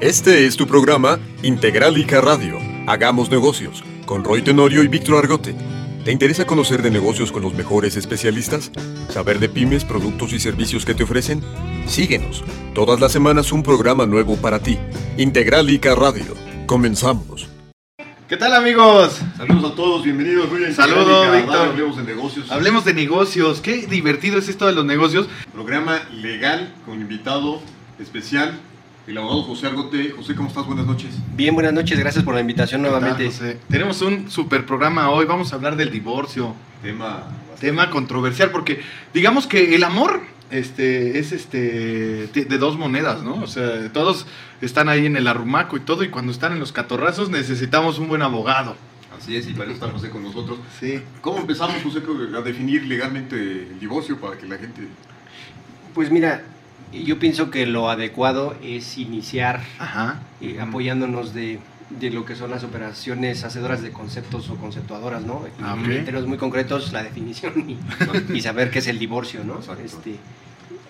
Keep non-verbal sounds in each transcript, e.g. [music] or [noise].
Este es tu programa Integralica Radio. Hagamos negocios con Roy Tenorio y Víctor Argote. ¿Te interesa conocer de negocios con los mejores especialistas? ¿Saber de pymes, productos y servicios que te ofrecen? Síguenos. Todas las semanas un programa nuevo para ti. Integralica Radio. Comenzamos. ¿Qué tal amigos? Saludos a todos, bienvenidos. Saludos, Víctor. Hablemos de negocios. Hablemos de negocios. Qué divertido es esto de los negocios. Programa legal con invitado especial, el abogado José Argote. José, ¿cómo estás? Buenas noches. Bien, buenas noches, gracias por la invitación nuevamente. ¿Qué tal, José? Tenemos un super programa hoy. Vamos a hablar del divorcio. Tema. Tema controversial porque digamos que el amor este es este de de dos monedas, ¿no? O sea, todos están ahí en el arrumaco y todo y cuando están en los catorrazos necesitamos un buen abogado. Así es, y para eso está José con nosotros. Sí. ¿Cómo empezamos, José, a definir legalmente el divorcio para que la gente... Pues mira, yo pienso que lo adecuado es iniciar Ajá. eh, apoyándonos de, de lo que son las operaciones hacedoras de conceptos o conceptuadoras, ¿no? Y Ah. En términos muy concretos, la definición y, [laughs] y saber qué es el divorcio, ¿no? Este,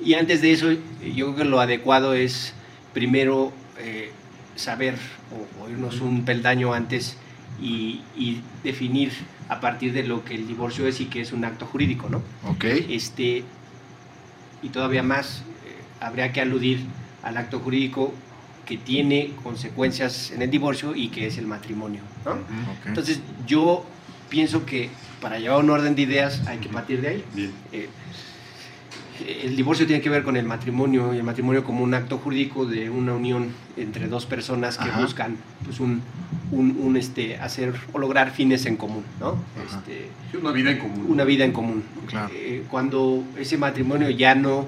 y antes de eso, yo creo que lo adecuado es primero eh, saber o, o irnos un peldaño antes y, y definir a partir de lo que el divorcio es y que es un acto jurídico, ¿no? Ok. este y todavía más eh, habría que aludir al acto jurídico que tiene consecuencias en el divorcio y que es el matrimonio ¿no? Ok. entonces yo pienso que para llevar un orden de ideas hay que partir de ahí Bien. Eh, el divorcio tiene que ver con el matrimonio y el matrimonio como un acto jurídico de una unión entre dos personas que Ajá. buscan pues un, un, un, este hacer o lograr fines en común no este, Sí, una vida en común. una vida en común. Claro. Eh, cuando ese matrimonio ya no,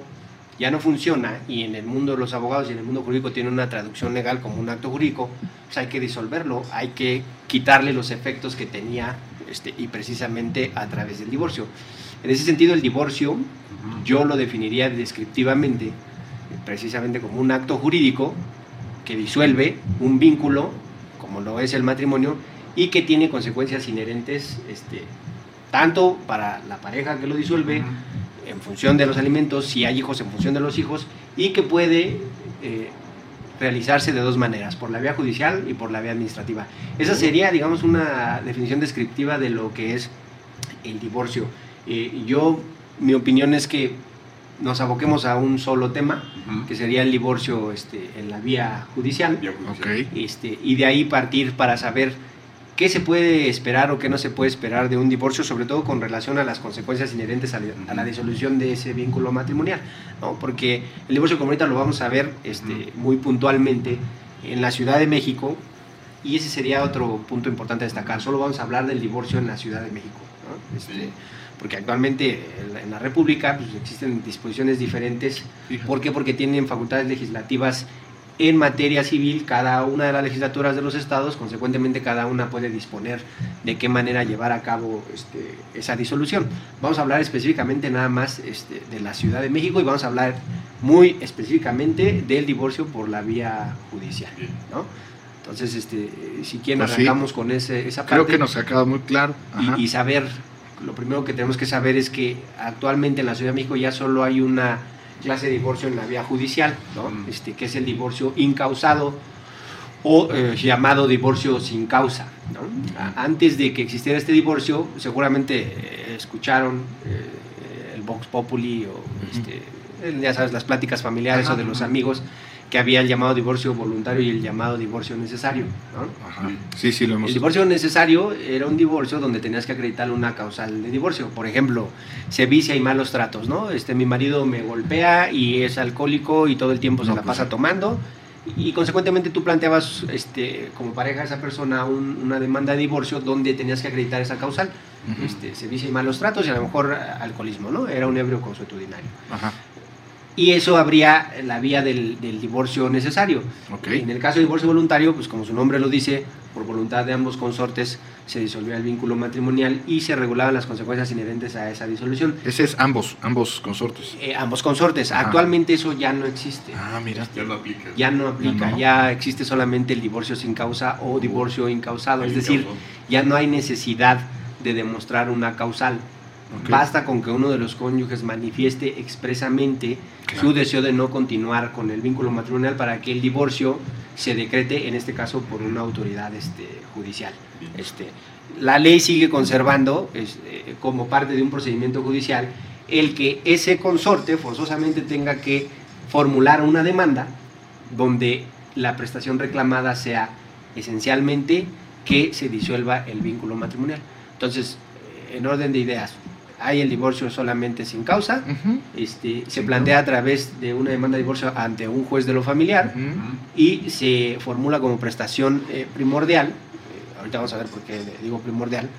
ya no funciona y en el mundo de los abogados y en el mundo jurídico tiene una traducción legal como un acto jurídico, pues hay que disolverlo, hay que quitarle los efectos que tenía este, y precisamente a través del divorcio. En ese sentido, el divorcio yo lo definiría descriptivamente, precisamente como un acto jurídico que disuelve un vínculo, como lo es el matrimonio, y que tiene consecuencias inherentes, este, tanto para la pareja que lo disuelve, en función de los alimentos, si hay hijos, en función de los hijos, y que puede eh, realizarse de dos maneras, por la vía judicial y por la vía administrativa. Esa sería, digamos, una definición descriptiva de lo que es el divorcio. Eh, yo, mi opinión es que nos aboquemos a un solo tema, que sería el divorcio este, en la vía judicial, Ya, judicial. Ok. este, y de ahí partir para saber qué se puede esperar o qué no se puede esperar de un divorcio, sobre todo con relación a las consecuencias inherentes a la, disolución de ese vínculo matrimonial, ¿no? porque el divorcio como ahorita lo vamos a ver este, muy puntualmente en la Ciudad de México, y ese sería otro punto importante a destacar, solo vamos a hablar del divorcio en la Ciudad de México, ¿no? Este, porque actualmente en la, República pues, existen disposiciones diferentes. ¿Por qué? Porque tienen facultades legislativas en materia civil cada una de las legislaturas de los estados, consecuentemente cada una puede disponer de qué manera llevar a cabo este, esa disolución. Vamos a hablar específicamente nada más este, de la Ciudad de México y vamos a hablar muy específicamente del divorcio por la vía judicial. ¿no? Entonces, este, si quieren Pues sí. arrancamos con ese, esa parte Creo que nos ha quedado muy claro. Y, y saber, lo primero que tenemos que saber es que actualmente en la Ciudad de México ya solo hay una clase de divorcio en la vía judicial, ¿no? Mm. este, que es el divorcio incausado o eh, llamado divorcio sin causa. ¿no? A- Antes de que existiera este divorcio, seguramente eh, escucharon eh, el Vox Populi o este, ya sabes, las pláticas familiares Ajá, o de los ajá. amigos que había el llamado divorcio voluntario y el llamado divorcio necesario. ¿no? Ajá. Sí, sí, lo hemos El divorcio necesario era un divorcio donde tenías que acreditar una causal de divorcio. Por ejemplo, sevicia y malos tratos, ¿no? Este, mi marido me golpea y es alcohólico y todo el tiempo se la pues pasa tomando. Y consecuentemente tú planteabas este, como pareja a esa persona un- una demanda de divorcio donde tenías que acreditar esa causal. Este, sevicia y malos tratos y a lo mejor alcoholismo, ¿no? Era un ebrio consuetudinario. Ajá. Y eso habría la vía del, del divorcio necesario. Ok. En el caso de divorcio voluntario, pues como su nombre lo dice, por voluntad de ambos consortes se disolvía el vínculo matrimonial y se regulaban las consecuencias inherentes a esa disolución. Ese es ambos, ambos consortes. Eh, ambos consortes. Actualmente eso ya no existe. Ah, mira. Ya no aplica. Ya no aplica, no. ya existe solamente el divorcio sin causa o divorcio incausado. Es decir, incausado. ya no hay necesidad de demostrar una causal Basta con que uno de los cónyuges manifieste expresamente Claro. su deseo de no continuar con el vínculo matrimonial para que el divorcio se decrete, en este caso, por una autoridad este, judicial. Este, la ley sigue conservando, eh, como parte de un procedimiento judicial, el que ese consorte forzosamente tenga que formular una demanda donde la prestación reclamada sea esencialmente que se disuelva el vínculo matrimonial. Entonces, en orden de ideas, hay el divorcio solamente sin causa, este, se plantea a través de una demanda de divorcio ante un juez de lo familiar y se formula como prestación eh, primordial, eh, ahorita vamos a ver por qué digo primordial,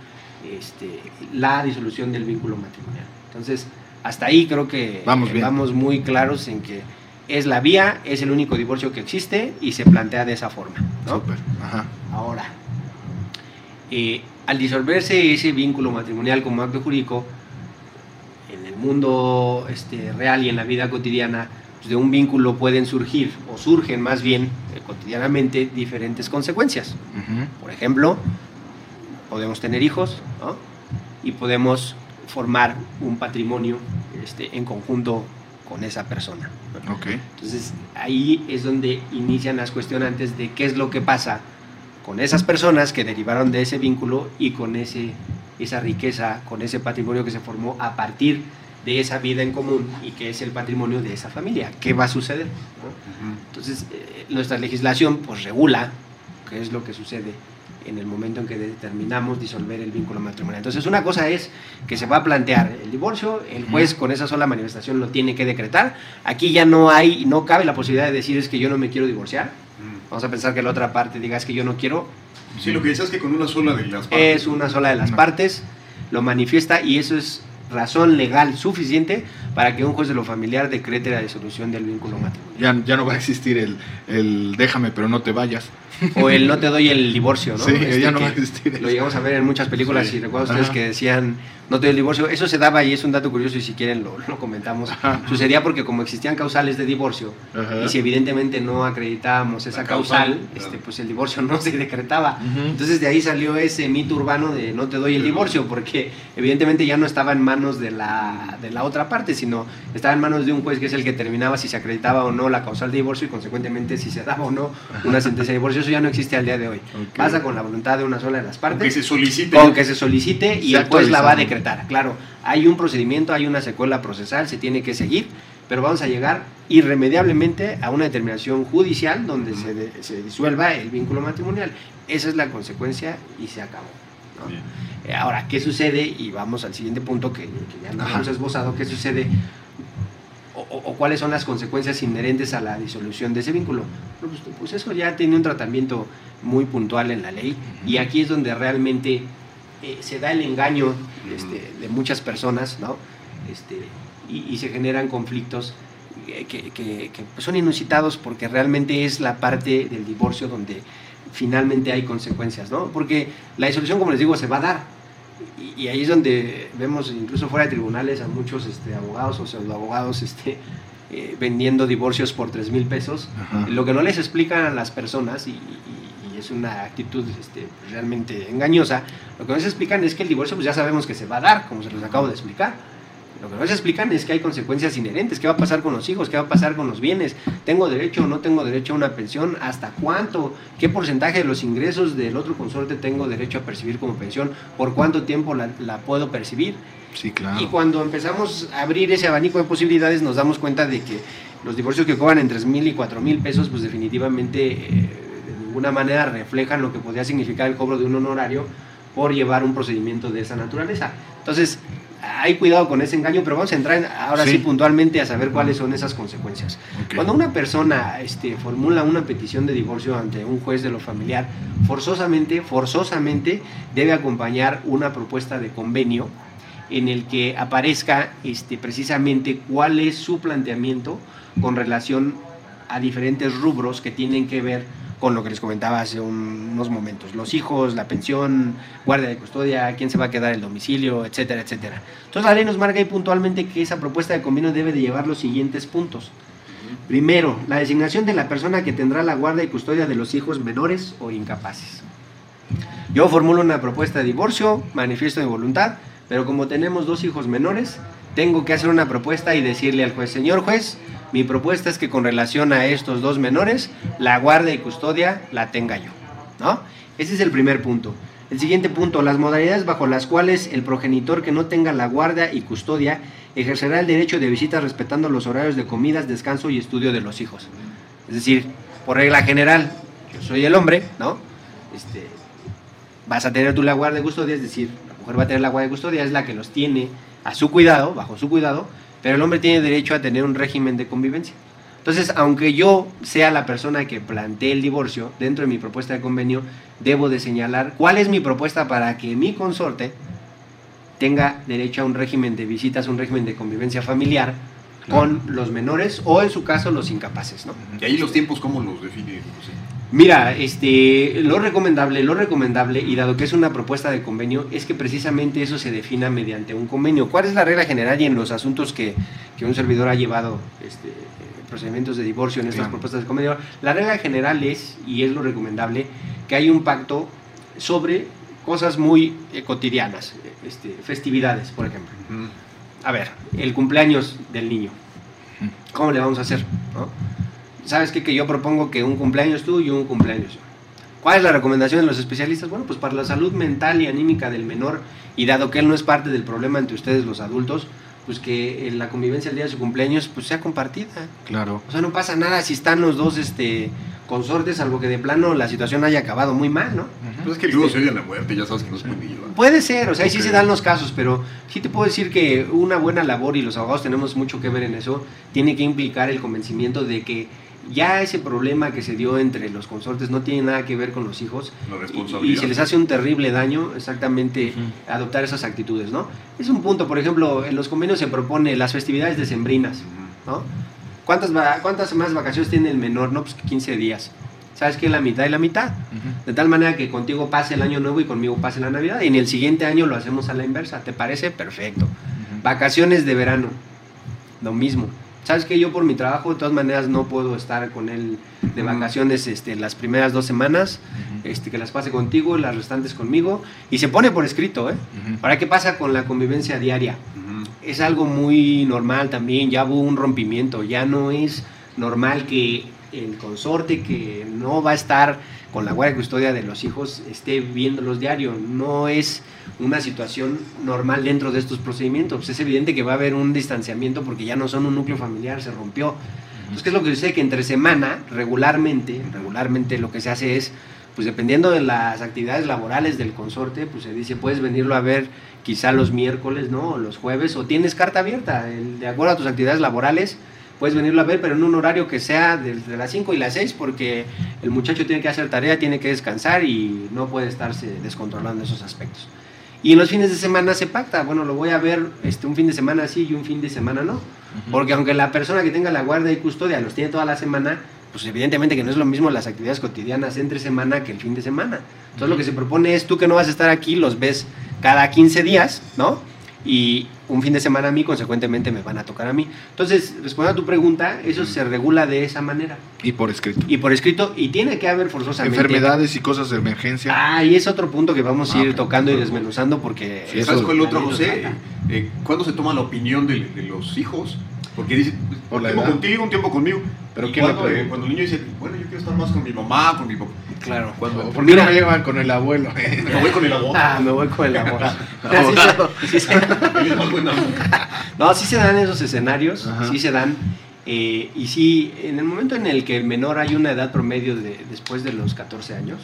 este, la disolución del vínculo matrimonial. Entonces, hasta ahí creo que Vamos eh, muy claros en que es la vía, es el único divorcio que existe y se plantea de esa forma. ¿no? Súper. Ajá. Ahora, eh, al disolverse ese vínculo matrimonial como acto jurídico, mundo este, real y en la vida cotidiana, pues, de un vínculo pueden surgir, o surgen más bien eh, cotidianamente, diferentes consecuencias. Ujú. Por ejemplo, podemos tener hijos ¿no? y podemos formar un patrimonio este, en conjunto con esa persona. Ok. Entonces ahí es donde inician las cuestionantes de qué es lo que pasa con esas personas que derivaron de ese vínculo y con ese, esa riqueza, con ese patrimonio que se formó a partir de esa vida en común y que es el patrimonio de esa familia. ¿Qué va a suceder? no? Entonces eh, nuestra legislación pues regula qué es lo que sucede en el momento en que determinamos disolver el vínculo matrimonial. Entonces una cosa es que se va a plantear el divorcio, el juez con esa sola manifestación lo tiene que decretar. Aquí ya no hay, no cabe la posibilidad de decir es que yo no me quiero divorciar. Vamos a pensar que la otra parte diga es que yo no quiero. Sí, lo que decías es que con una sola de las partes. Es una sola de las partes, lo manifiesta y eso es razón legal suficiente para que un juez de lo familiar decrete la disolución del vínculo matrimonial. Ya, no va a existir el déjame, pero no te vayas. O el no te doy el divorcio, ¿no? Sí, Este ya no va a existir Lo llegamos a ver en muchas películas Sí. y recuerdo ustedes Ajá. que decían no te doy el divorcio. Eso se daba y es un dato curioso y si quieren lo, lo comentamos. Ajá. Sucedía porque como existían causales de divorcio Ajá. y si evidentemente no acreditábamos esa La causal, causal, claro. este, pues el divorcio [laughs] no se decretaba. Entonces de ahí salió ese mito urbano de no te doy el divorcio, porque evidentemente ya no estaba en manos de la, de la otra parte, sino estaba en manos de un juez que es el que determinaba si se acreditaba o no la causal de divorcio y consecuentemente si se daba o no una sentencia de divorcio. Eso ya no existe al día de hoy. Pasa con la voluntad de una sola de las partes se solicite. con que se solicite y Se el juez la va a decretar. Claro, hay un procedimiento, hay una secuela procesal, se tiene que seguir, pero vamos a llegar irremediablemente a una determinación judicial donde se, de- se disuelva el vínculo matrimonial. Esa es la consecuencia y se acabó. Eh, Ahora, ¿qué sucede? Y vamos al siguiente punto que, que ya no hemos esbozado. ¿Qué sucede? O, cuáles son las consecuencias inherentes a la disolución de ese vínculo? Pues, pues eso ya tiene un tratamiento muy puntual en la ley y aquí es donde realmente eh, se da el engaño este, de muchas personas, ¿no? Este, y, y se generan conflictos que, que- que, son inusitados porque realmente es la parte del divorcio donde finalmente hay consecuencias, ¿no? Porque la disolución, como les digo, se va a dar. Y, y ahí es donde vemos, incluso fuera de tribunales, a muchos este, abogados o pseudoabogados este, eh, vendiendo divorcios por 3 mil pesos. Ajá. Lo que no les explican a las personas, y, y- y es una actitud este, realmente engañosa, lo que no les explican es que el divorcio pues ya sabemos que se va a dar, como se los acabo de explicar. Lo que no les explican es que hay consecuencias inherentes, qué va a pasar con los hijos, qué va a pasar con los bienes, tengo derecho o no tengo derecho a una pensión, hasta cuánto, qué porcentaje de los ingresos del otro consorte tengo derecho a percibir como pensión, por cuánto tiempo la, la puedo percibir. Sí, claro. Y cuando empezamos a abrir ese abanico de posibilidades, nos damos cuenta de que los divorcios que cobran en 3 mil y 4 mil pesos, pues definitivamente eh, de ninguna manera reflejan lo que podría significar el cobro de un honorario por llevar un procedimiento de esa naturaleza. Entonces, hay cuidado con ese engaño, pero vamos a entrar en- ahora sí, Sí. puntualmente a saber cuáles son esas consecuencias. Cuando una persona este, formula una petición de divorcio ante un juez de lo familiar, forzosamente, forzosamente debe acompañar una propuesta de convenio en el que aparezca este, precisamente cuál es su planteamiento con relación a diferentes rubros que tienen que ver con lo que les comentaba hace un- unos momentos, los hijos, la pensión, guardia de custodia, quién se va a quedar el domicilio, etcétera, etcétera. Entonces la ley nos marca ahí puntualmente que esa propuesta de convenio debe de llevar los siguientes puntos. Primero, la designación de la persona que tendrá la guardia y custodia de los hijos menores o incapaces. Yo formulo una propuesta de divorcio, manifiesto de voluntad, pero como tenemos dos hijos menores, tengo que hacer una propuesta y decirle al juez, señor juez, mi propuesta es que con relación a estos dos menores, la guardia y custodia la tenga yo, ¿no? Ese es el primer punto. El siguiente punto, las modalidades bajo las cuales el progenitor que no tenga la guardia y custodia ejercerá el derecho de visita respetando los horarios de comidas, descanso y estudio de los hijos. Es decir, por regla general, yo soy el hombre, ¿no? Este, vas a tener tú la guardia de custodia, es decir, la mujer va a tener la guardia de custodia, es la que los tiene a su cuidado, bajo su cuidado, pero el hombre tiene derecho a tener un régimen de convivencia. Entonces, aunque yo sea la persona que plantee el divorcio, dentro de mi propuesta de convenio, debo de señalar cuál es mi propuesta para que mi consorte tenga derecho a un régimen de visitas, un régimen de convivencia familiar con los menores o en su caso los incapaces, ¿no? Y ahí los tiempos, ¿cómo los define José? Mira, este, lo recomendable, lo recomendable, y dado que es una propuesta de convenio, es que precisamente eso se defina mediante un convenio. ¿Cuál es la regla general y en los asuntos que, que un servidor ha llevado este, procedimientos de divorcio en estas Claro. propuestas de convenio? La regla general es, y es lo recomendable, que hay un pacto sobre cosas muy eh, cotidianas, este, festividades, por ejemplo. A ver, el cumpleaños del niño. ¿Cómo le vamos a hacer? no? ¿Sabes qué? Que yo propongo que un cumpleaños tú y un cumpleaños yo. ¿Cuál es la recomendación de los especialistas? Bueno, pues para la salud mental y anímica del menor, y dado que él no es parte del problema entre ustedes los adultos, pues que eh, la convivencia el día de su cumpleaños pues sea compartida. Claro. O sea, no pasa nada si están los dos este, consortes, salvo que de plano la situación haya acabado muy mal, ¿no? Pues es que luego se oye la muerte, ya sabes que no puede llevar. Puede ser, o sea, ahí sí se dan los casos, pero sí te puedo decir que una buena labor, y los abogados tenemos mucho que ver en eso, tiene que implicar el convencimiento de que ya ese problema que se dio entre los consortes no tiene nada que ver con los hijos La y, responsabilidad. y se les hace un terrible daño exactamente adoptar esas actitudes, ¿no? Es un punto, por ejemplo, en los convenios se propone las festividades decembrinas, ¿no? ¿Cuántas, ¿Cuántas más vacaciones tiene el menor? No, pues que 15 días. ¿Sabes qué? La mitad y la mitad. De tal manera que contigo pase el año nuevo y conmigo pase la Navidad. Y en el siguiente año lo hacemos a la inversa. ¿Te parece? Perfecto. Vacaciones de verano. Lo mismo. ¿Sabes que Yo por mi trabajo de todas maneras no puedo estar con él de vacaciones este, las primeras dos semanas. Este, que las pase contigo las restantes conmigo. Y se pone por escrito, ¿eh? Ahora, ¿qué pasa con la convivencia diaria? Es algo muy normal también, ya hubo un rompimiento, ya no es normal que el consorte que no va a estar con la guardia y custodia de los hijos esté viéndolos diario, no es una situación normal dentro de estos procedimientos, es evidente que va a haber un distanciamiento porque ya no son un núcleo familiar, se rompió. Entonces, ¿qué es lo que sucede? Que entre semana, regularmente, regularmente lo que se hace es, pues dependiendo de las actividades laborales del consorte, pues se dice, puedes venirlo a ver quizá los miércoles, ¿no? O los jueves, o tienes carta abierta, el- de acuerdo a tus actividades laborales, puedes venirlo a ver, pero en un horario que sea desde las 5 y las 6, porque el muchacho tiene que hacer tarea, tiene que descansar y no puede estarse descontrolando esos aspectos. Y en los fines de semana se pacta, bueno, lo voy a ver este, un fin de semana sí y un fin de semana no. Porque aunque la persona que tenga la guardia y custodia los tiene toda la semana, pues evidentemente que no es lo mismo las actividades cotidianas entre semana que el fin de semana. Entonces lo que se propone es tú que no vas a estar aquí, los ves cada 15 días, ¿no? Y un fin de semana a mí, consecuentemente me van a tocar a mí. Entonces, respondiendo a tu pregunta, eso se regula de esa manera. Y por escrito. Y por escrito, y tiene que haber forzosamente... Enfermedades y cosas de emergencia. Ah, y es otro punto que vamos a Ah, ir tocando y desmenuzando porque... Sí, ¿Sabes cuál otro, José? Eh, ¿Cuándo se toma la opinión de, de los hijos? Porque dice, Por un la tiempo edad. contigo, un tiempo conmigo. Pero ¿quién le cuando, eh, cuando el niño dice, bueno, yo quiero estar más con mi mamá, con mi papá. Claro. Cuando ¿Por qué Mira. no me llevan con el abuelo? [laughs] me voy con el abogado. Ah, me voy con el [laughs] onda. no, sí se dan esos escenarios, Ajá. sí se dan. Eh, y sí, en el momento en el que el menor hay una edad promedio de después de los 14 años,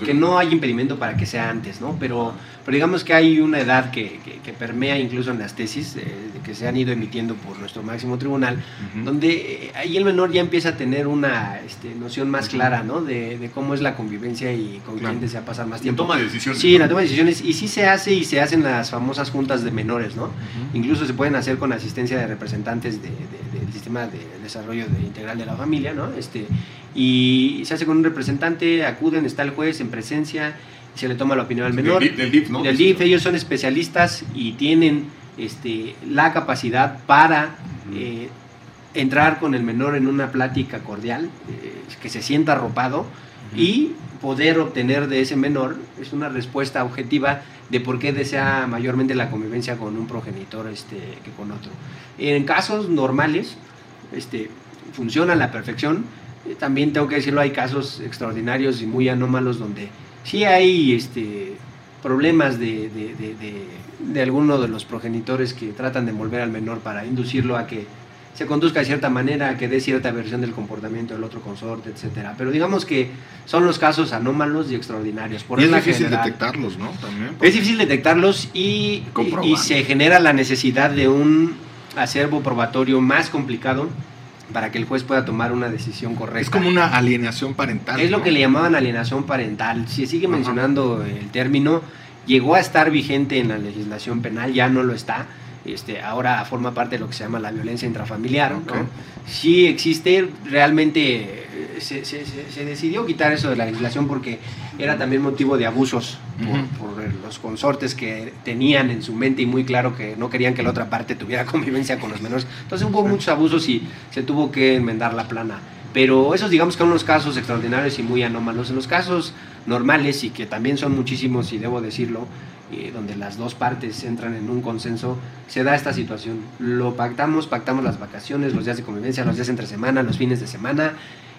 de- que no hay impedimento para que sea antes, ¿no? Pero, pero digamos que hay una edad que, que- que permea incluso en las tesis eh, que se han ido emitiendo por nuestro máximo tribunal, donde eh, ahí el menor ya empieza a tener una este, noción más clara, ¿no? De, de cómo es la convivencia y con Claro. quién desea pasar más tiempo. toma de decisiones. Sí, la toma de decisiones. Y sí se hace y se hacen las famosas juntas de menores, ¿no? Incluso se pueden hacer con asistencia de representantes de- de- del sistema de desarrollo de- integral de la familia, ¿no? Este, y se hace con un representante, acuden, está el juez en presencia, y se le toma la opinión al menor. Del DIF, del DIF, ¿no? Del DIF, ellos son especialistas y tienen este, la capacidad para eh, entrar con el menor en una plática cordial, eh, que se sienta arropado y poder obtener de ese menor es una respuesta objetiva de por qué desea mayormente la convivencia con un progenitor este, que con otro. En casos normales, este, funciona a la perfección. Eh, También tengo que decirlo, hay casos extraordinarios y muy anómalos donde sí hay este, problemas de, de, de, alguno de los progenitores que tratan de envolver al menor para inducirlo a que se conduzca de cierta manera, a que dé cierta versión del comportamiento del otro consorte, etcétera. Pero digamos que son los casos anómalos y extraordinarios. Por y es difícil general. detectarlos, ¿no? También. Es difícil detectarlos y, y se genera la necesidad de un acervo probatorio más complicado para que el juez pueda tomar una decisión correcta. Es como una alienación parental. Es lo que le llamaban alienación parental. Si sigue Ajá. mencionando el término, llegó a estar vigente en la legislación penal, ya no lo está. Este, ahora forma parte de lo que se llama la violencia intrafamiliar. ¿no? Ok. Sí existe, realmente se, se- se- se decidió quitar eso de la legislación porque era también motivo de abusos por, los consortes que tenían en su mente y muy claro que no querían que la otra parte tuviera [laughs] convivencia con los menores. Entonces hubo muchos abusos y se tuvo que enmendar la plana. Pero esos digamos que son unos casos extraordinarios y muy anómalos. En los casos normales y que también son muchísimos y debo decirlo, eh, donde las dos partes entran en un consenso, se da esta situación. Lo pactamos, pactamos las vacaciones, los días de convivencia, los días entre semana, los fines de semana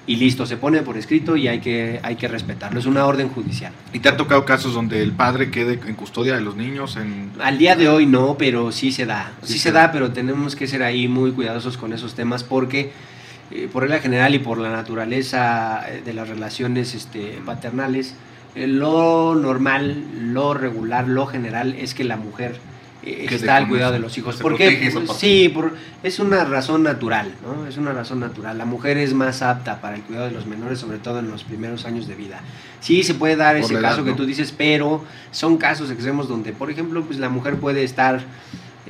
y listo, se pone por escrito y hay que, hay que respetarlo. Es una orden judicial. ¿Y te ha tocado casos donde el padre quede en custodia de los niños? En... Al día de hoy no, pero sí se da. Sí, Sí se da. pero tenemos que ser ahí muy cuidadosos con esos temas porque eh, por regla general y por la naturaleza eh, de las relaciones este, paternales, eh, lo normal, lo regular, lo general es que la mujer eh, está al cuidado de los hijos. ¿Por qué? Pues, sí, por- es una razón natural, ¿no? Es una razón natural. La mujer es más apta para el cuidado de los menores, sobre todo en los primeros años de vida. Sí, se puede dar Por ese edad, caso que ¿no? tú dices, pero son casos extremos donde, por ejemplo, pues la mujer puede estar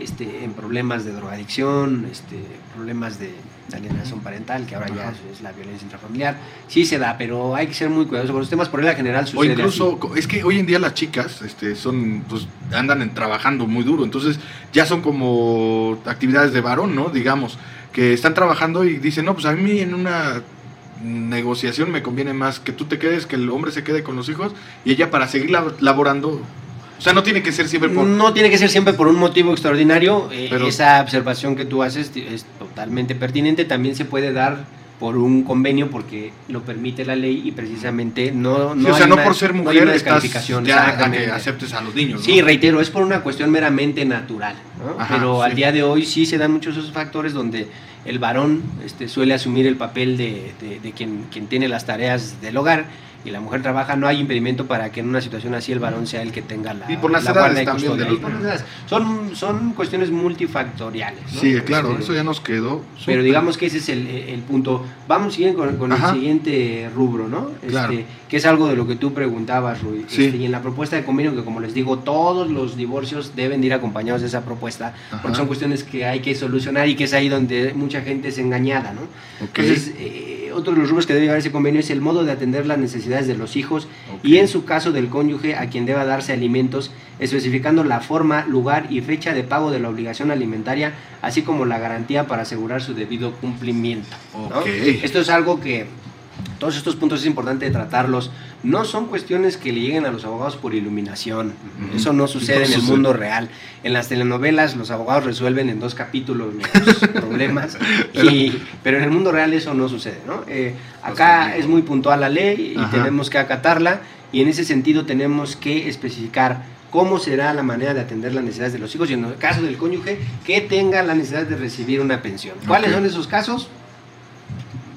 este, en problemas de drogadicción, este, problemas de, alienación parental, que ahora ya es, la violencia intrafamiliar. Sí se da, pero hay que ser muy cuidadosos con los temas. Por regla general O sucede incluso, así. co- es que hoy en día las chicas este, son, pues, andan en- trabajando muy duro, entonces ya son como actividades de varón, ¿no? Digamos, que están trabajando y dicen, no, pues a mí en una negociación me conviene más que tú te quedes, que el hombre se quede con los hijos y ella para seguir lab- laborando, o sea, no tiene que ser siempre por... No tiene que ser siempre por un motivo extraordinario. eh, Pero- esa observación que tú haces es totalmente pertinente. También se puede dar por un convenio porque lo permite la ley y precisamente no, Sí, no o sea, hay no una- por ser no hay mujer estás descalificación, ya a que aceptes a los niños, ¿no? Sí, reitero, es por una cuestión meramente natural, ¿no? Ajá, pero al día de hoy sí se dan muchos esos factores donde el varón este, suele asumir el papel de, de- de quien, quien tiene las tareas del hogar y la mujer trabaja, no hay impedimento para que en una situación así el varón sea el que tenga la, Y por las la edades también de los. Son, son cuestiones multifactoriales. ¿no? Sí, claro, Este, eso ya nos quedó. pero digamos que ese es el, el punto. Vamos siguiendo con, con el siguiente rubro, ¿no? Este, Claro. Que es algo de lo que tú preguntabas, Rui. Sí. Este, y en la propuesta de convenio, que como les digo, todos los divorcios deben de ir acompañados de esa propuesta, Ajá. porque son cuestiones que hay que solucionar y que es ahí donde mucha gente es engañada, ¿no? Entonces, eh, otro de los rubros que debe llevar ese convenio es el modo de atender las necesidades de los hijos y en su caso del cónyuge a quien deba darse alimentos, especificando la forma, lugar y fecha de pago de la obligación alimentaria, así como la garantía para asegurar su debido cumplimiento. Esto es algo que todos estos puntos es importante tratarlos. No son cuestiones que le lleguen a los abogados por iluminación. Eso no sucede en el mundo real. En las telenovelas los abogados resuelven en dos capítulos los [laughs] problemas, [laughs] y- pero en el mundo real eso no sucede. ¿no? Eh, acá es muy puntual la ley y Ajá. tenemos que acatarla y en ese sentido tenemos que especificar cómo será la manera de atender las necesidades de los hijos y en el caso del cónyuge que tenga la necesidad de recibir una pensión. ¿Cuáles son esos casos?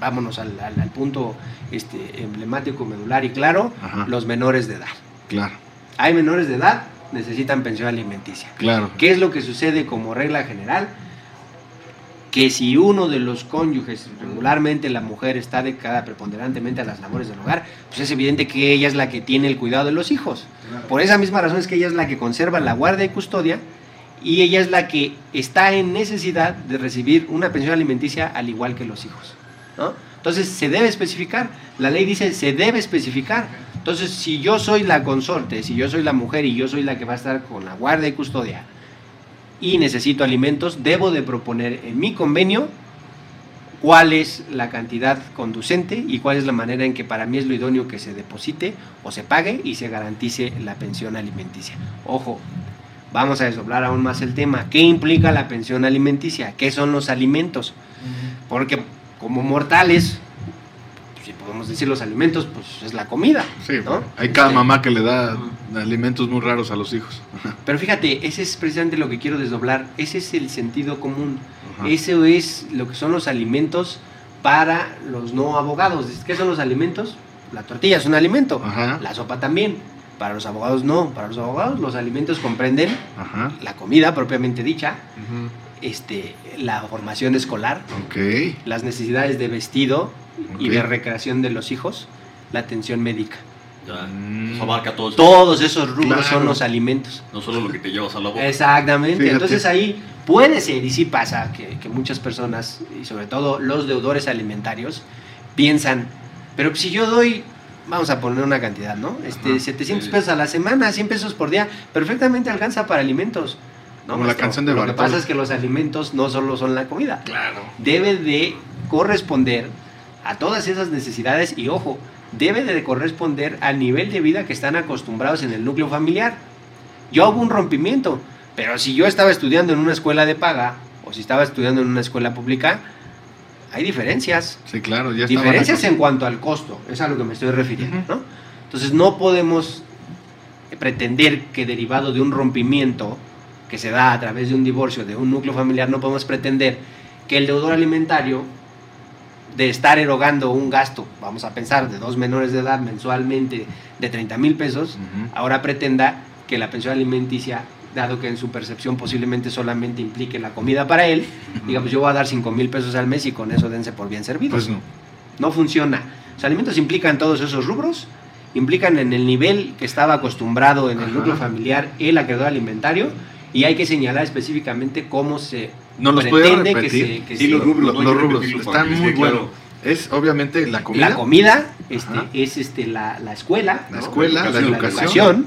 Vámonos al, al- al punto este, emblemático, medular y claro, Ajá. los menores de edad. Claro, Hay menores de edad, necesitan pensión alimenticia. claro. ¿Qué es lo que sucede como regla general? Que si uno de los cónyuges, regularmente la mujer está dedicada preponderantemente a las labores del hogar, pues es evidente que ella es la que tiene el cuidado de los hijos. Por esa misma razón es que ella es la que conserva la guardia y custodia y ella es la que está en necesidad de recibir una pensión alimenticia al igual que los hijos. ¿No? Entonces se debe especificar, la ley dice se debe especificar. Entonces si yo soy la consorte, si yo soy la mujer y yo soy la que va a estar con la guardia y custodia y necesito alimentos, debo de proponer en mi convenio cuál es la cantidad conducente y cuál es la manera en que para mí es lo idóneo que se deposite o se pague y se garantice la pensión alimenticia. Ojo, vamos a desdoblar aún más el tema. ¿Qué implica la pensión alimenticia? ¿Qué son los alimentos? Porque como mortales, si podemos decir los alimentos, pues es la comida. Sí, ¿no? hay cada Este, mamá que le da alimentos muy raros a los hijos. [laughs] Pero fíjate, ese es precisamente lo que quiero desdoblar. Ese es el sentido común. Ajá. Eso es lo que son los alimentos para los no abogados. ¿Qué son los alimentos? La tortilla es un alimento. Ajá. La sopa también. Para los abogados no. Para los abogados los alimentos comprenden Ajá. la comida propiamente dicha. Este, la formación escolar, las necesidades de vestido y de recreación de los hijos, la atención médica. Ya, Mm. eso abarca todo eso. Todos esos rubros Claro. son los alimentos. No solo lo que te llevas a la boca. Exactamente. Fíjate. Entonces ahí puede ser, y sí pasa, que, que muchas personas, y sobre todo los deudores alimentarios, piensan, pero si yo doy, vamos a poner una cantidad, ¿no? Este, Ajá, 700 sí. pesos a la semana, 100 pesos por día, perfectamente alcanza para alimentos. ¿No, Como la canción de Lo que pasa es que los alimentos no solo son la comida, Claro. debe de corresponder a todas esas necesidades y ojo, debe de corresponder al nivel de vida que están acostumbrados en el núcleo familiar. Yo hubo un rompimiento, pero si yo estaba estudiando en una escuela de paga o si estaba estudiando en una escuela pública, hay diferencias. Sí, claro, ya Diferencias en cuanto al costo, es a lo que me estoy refiriendo. Entonces no podemos pretender que derivado de un rompimiento que se da a través de un divorcio de un núcleo familiar, no podemos pretender que el deudor alimentario de estar erogando un gasto, vamos a pensar, de dos menores de edad mensualmente de 30 mil pesos, ahora pretenda que la pensión alimenticia, dado que en su percepción posiblemente solamente implique la comida para él, diga, pues yo voy a dar 5 mil pesos al mes y con eso dense por bien servidos. Pues no. No funciona. Los alimentos implican todos esos rubros, implican en el nivel que estaba acostumbrado en el Ajá. núcleo familiar el acreedor alimentario y hay que señalar específicamente cómo se ¿No los puede pretende que repetir? se... que Sí, se- los rubros, Los, los rubros están muy buenos. claro. Es obviamente la comida. La comida este, Ajá. es este, la, la escuela, La ¿no? escuela, la educación.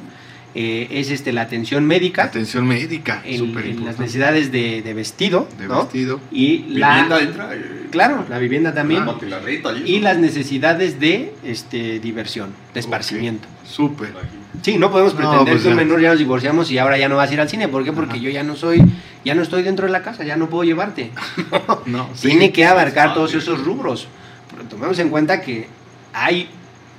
eh, es este, la atención médica, Atención médica. el- las necesidades de, de vestido, De ¿no? vestido. y Vivienda la... entra. eh, Claro, la vivienda también. y las necesidades de este, diversión, de esparcimiento. Súper. Sí, no podemos No, pretender pues que un ya. menor ya nos divorciamos y ahora ya no vas a ir al cine. ¿Por qué? Porque Ajá. yo ya no soy, ya no estoy dentro de la casa, ya no puedo llevarte. [laughs] No, sí. Tiene que abarcar es todos esos rubros. Pero tomemos en cuenta que hay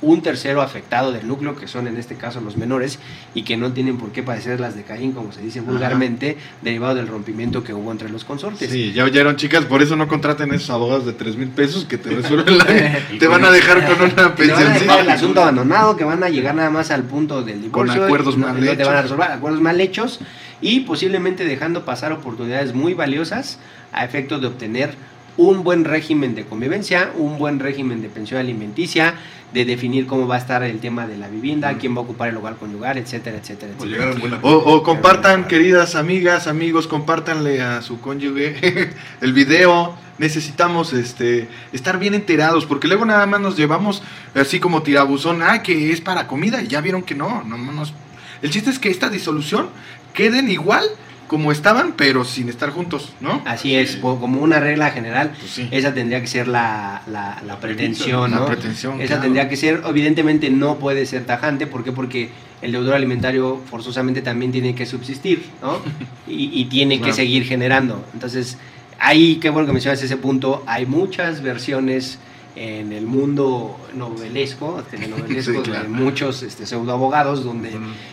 un tercero afectado del núcleo, que son en este caso los menores, y que no tienen por qué padecer las de Caín, como se dice vulgarmente, derivado del rompimiento que hubo entre los consortes. Sí, ya oyeron, chicas, por eso no contraten esos abogados de 3 mil pesos que te resuelven la... [laughs] te van a dejar con una Te van a dejar el pensión. asunto abandonado, que van a llegar nada más al punto del divorcio. acuerdos y no- mal no te van a hechos. resolver acuerdos mal hechos y posiblemente dejando pasar oportunidades muy valiosas a efecto de obtener un buen régimen de convivencia, un buen régimen de pensión alimenticia, de definir cómo va a estar el tema de la vivienda, quién va a ocupar el hogar conyugal, etcétera, etcétera, O etcétera. O, o compartan, queridas amigas, amigos, compártanle a su cónyuge [laughs] el video. Necesitamos este, estar bien enterados, porque luego nada más nos llevamos así como tirabuzón, ah, que es para comida, y ya vieron que no, no nos... El chiste es que esta disolución queden igual como estaban, pero sin estar juntos, ¿no? Así es, como una regla general, Pues sí. esa tendría que ser la, la- la pretensión, La ¿no? pretensión. Esa claro. tendría que ser, evidentemente no puede ser tajante, ¿por qué? Porque el deudor alimentario forzosamente también tiene que subsistir, ¿no? [laughs] Y, y tiene que seguir generando. Entonces, ahí, qué bueno que mencionas ese punto, hay muchas versiones en el mundo novelesco, [laughs] telenovelesco, Sí, claro. de muchos este, pseudoabogados donde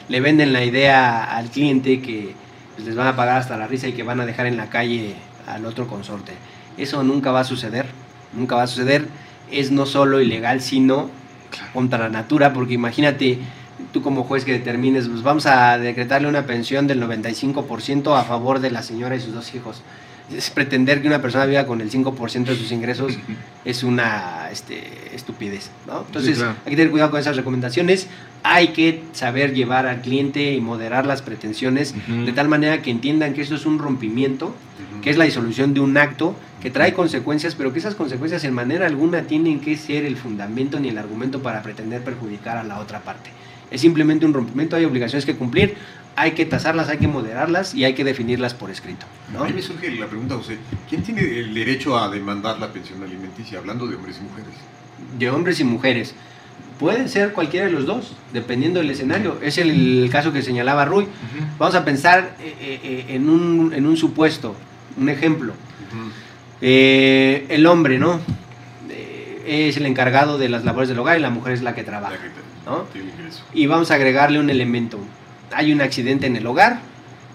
le venden la idea al cliente que pues, les van a pagar hasta la risa y que van a dejar en la calle al otro consorte. Eso nunca va a suceder, nunca va a suceder. Es no solo ilegal, sino contra la natura, porque imagínate tú como juez que determines, pues vamos a decretarle una pensión del 95% a favor de la señora y sus dos hijos. Es pretender que una persona viva con el 5% de sus ingresos es una este, estupidez, ¿no? Entonces, claro. hay que tener cuidado con esas recomendaciones. Hay que saber llevar al cliente y moderar las pretensiones de tal manera que entiendan que eso es un rompimiento, que es la disolución de un acto que trae consecuencias, pero que esas consecuencias en manera alguna tienen que ser el fundamento ni el argumento para pretender perjudicar a la otra parte. Es simplemente un rompimiento, hay obligaciones que cumplir, hay que tasarlas, hay que moderarlas y hay que definirlas por escrito. ¿no? A mí me surge la pregunta, José, ¿quién tiene el derecho a demandar la pensión alimenticia, hablando de hombres y mujeres? De hombres y mujeres. Pueden ser cualquiera de los dos, dependiendo del escenario. Es el, caso que señalaba Rui. Vamos a pensar eh, eh, eh, en, un, en un supuesto, un ejemplo. Eh, el hombre, ¿no? Es el encargado de las labores del hogar y la mujer es la que trabaja. ¿no? Y vamos a agregarle un elemento. Hay un accidente en el hogar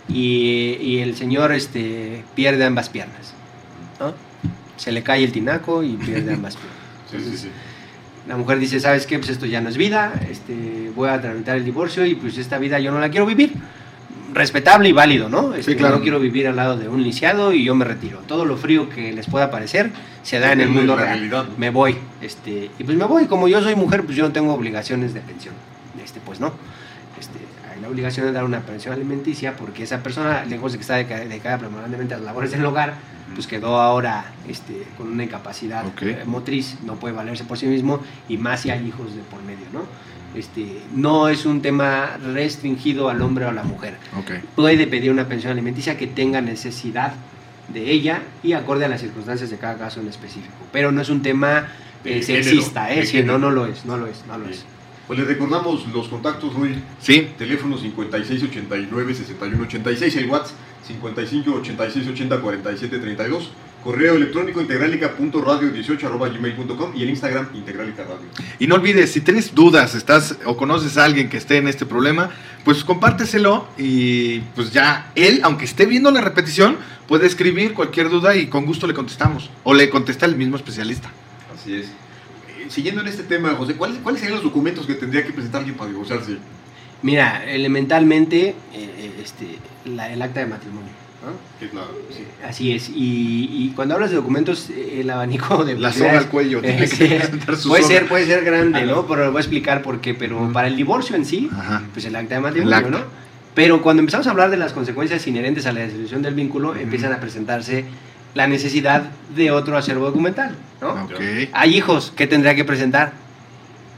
y, el señor este, pierde ambas piernas. ¿no? Se le cae el tinaco y pierde ambas piernas. [laughs] La mujer dice, ¿sabes qué? Pues esto ya no es vida, este, voy a tramitar el divorcio y pues esta vida yo no la quiero vivir respetable y válido, ¿no? Este, claro. No quiero vivir al lado de un lisiado y yo me retiro. Todo lo frío que les pueda parecer se da en el mundo real. Me voy, este, y pues me voy. Como yo soy mujer, pues yo no tengo obligaciones de pensión. Este, pues no. La obligación de dar una pensión alimenticia porque esa persona, lejos de que está dedicada permanentemente a las labores del hogar, pues quedó ahora este, con una incapacidad eh, motriz, no puede valerse por sí mismo y más si hay hijos de por medio, ¿no? Este, no es un tema restringido al hombre o a la mujer. Puede pedir una pensión alimenticia que tenga necesidad de ella y acorde a las circunstancias de cada caso en específico. Pero no es un tema eh, sexista, ¿eh? Sí, no, no lo es, no lo es, no lo es. Pues le recordamos los contactos, Rui. Sí. Teléfono 5689-6186, el WhatsApp 5586804732. Correo electrónico integralica.radio18 y el Instagram integralica radio. Y no olvides, si tienes dudas, estás o conoces a alguien que esté en este problema, pues compárteselo y pues ya él, aunque esté viendo la repetición, puede escribir cualquier duda y con gusto le contestamos. O le contesta el mismo especialista. Así es. Eh, siguiendo en este tema, José, ¿cuáles, ¿cuáles serían los documentos que tendría que presentar alguien para divorciarse? Mira, elementalmente, eh, eh, este, el acta de matrimonio. Así es. Y, cuando hablas de documentos, el abanico de la soga al cuello. [laughs] puede ser, puede ser grande, ¿no? Pero lo voy a explicar por qué. Pero para el divorcio en sí, pues el acta de matrimonio, ¿no? Pero cuando empezamos a hablar de las consecuencias inherentes a la disolución del vínculo, empiezan a presentarse la necesidad de otro acervo documental, ¿no? Hay hijos, ¿qué tendría que presentar?